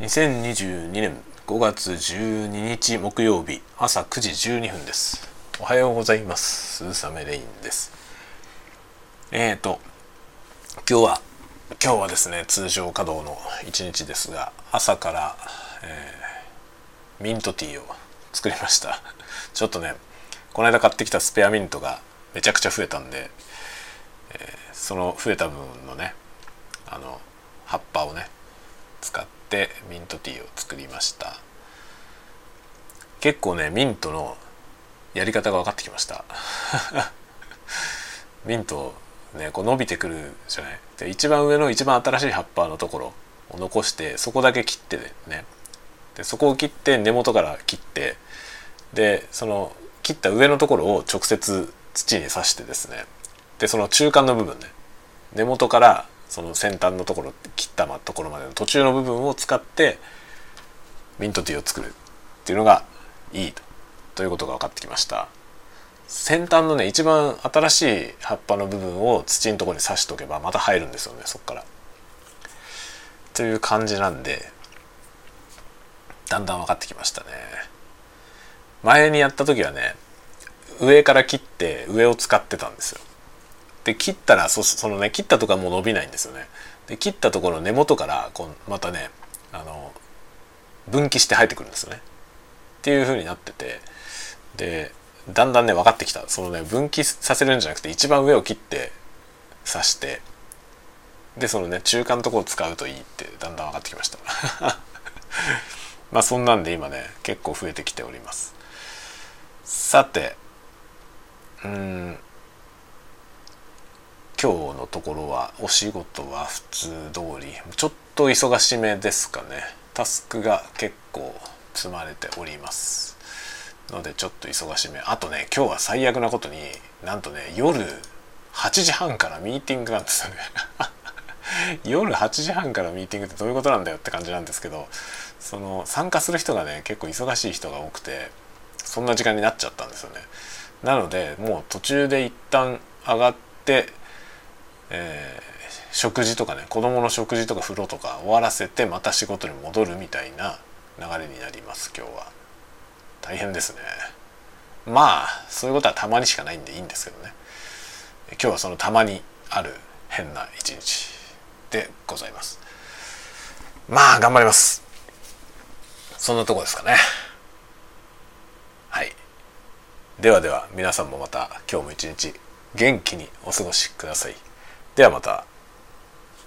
2022年5月12日木曜日朝9時12分です。おはようございます。鈴雨レインです。えーと今日は今日はですね通常稼働の一日ですが朝から、えーミントティーを作りました。ちょっとねこの間買ってきたスペアミントがめちゃくちゃ増えたんで、えーその増えた分のねあの葉っぱをねってミントティーを作りました。結構ねミントのやり方が分かってきました。ミントねこう伸びてくるじゃない。で一番上の一番新しい葉っぱのところを残してそこだけ切ってね。でそこを切って根元から切ってでその切った上のところを直接土に刺してですね。でその中間の部分ね。根元からその先端のところ切ったところまでの途中の部分を使ってミントティーを作るっていうのがいいということが分かってきました。先端のね一番新しい葉っぱの部分を土のところに刺しとけばまた入るんですよねそっから。という感じなんでだんだん分かってきましたね。前にやった時はね上から切って上を使ってたんですよ。で切ったらそそのね切ったとこはもう伸びないんですよね。で切ったところ根元からこうまたねあの分岐して生えてくるんですよね。っていう風になっててでだんだんね分かってきた。そのね分岐させるんじゃなくて一番上を切って刺してでそのね中間のところを使うといいってだんだん分かってきました。まあそんなんで今ね結構増えてきております。さてうーん。今日のところはお仕事は普通通りちょっと忙しめですかね。タスクが結構積まれておりますのでちょっと忙しめ。あとね今日は最悪なことになんとね夜8時半からミーティングなんですよね。夜8時半からミーティングってどういうことなんだよって感じなんですけどその参加する人がね結構忙しい人が多くてそんな時間になっちゃったんですよね。なのでもう途中で一旦上がってえー食事とかね子供の食事とか風呂とか終わらせてまた仕事に戻るみたいな流れになります今日は。大変ですね。まあそういうことはたまにしかないんでいいんですけどね。今日はそのたまにある変な一日でございます。まあ頑張ります。そんなとこですかね。はい。ではでは皆さんもまた今日も一日元気にお過ごしください。ではまた。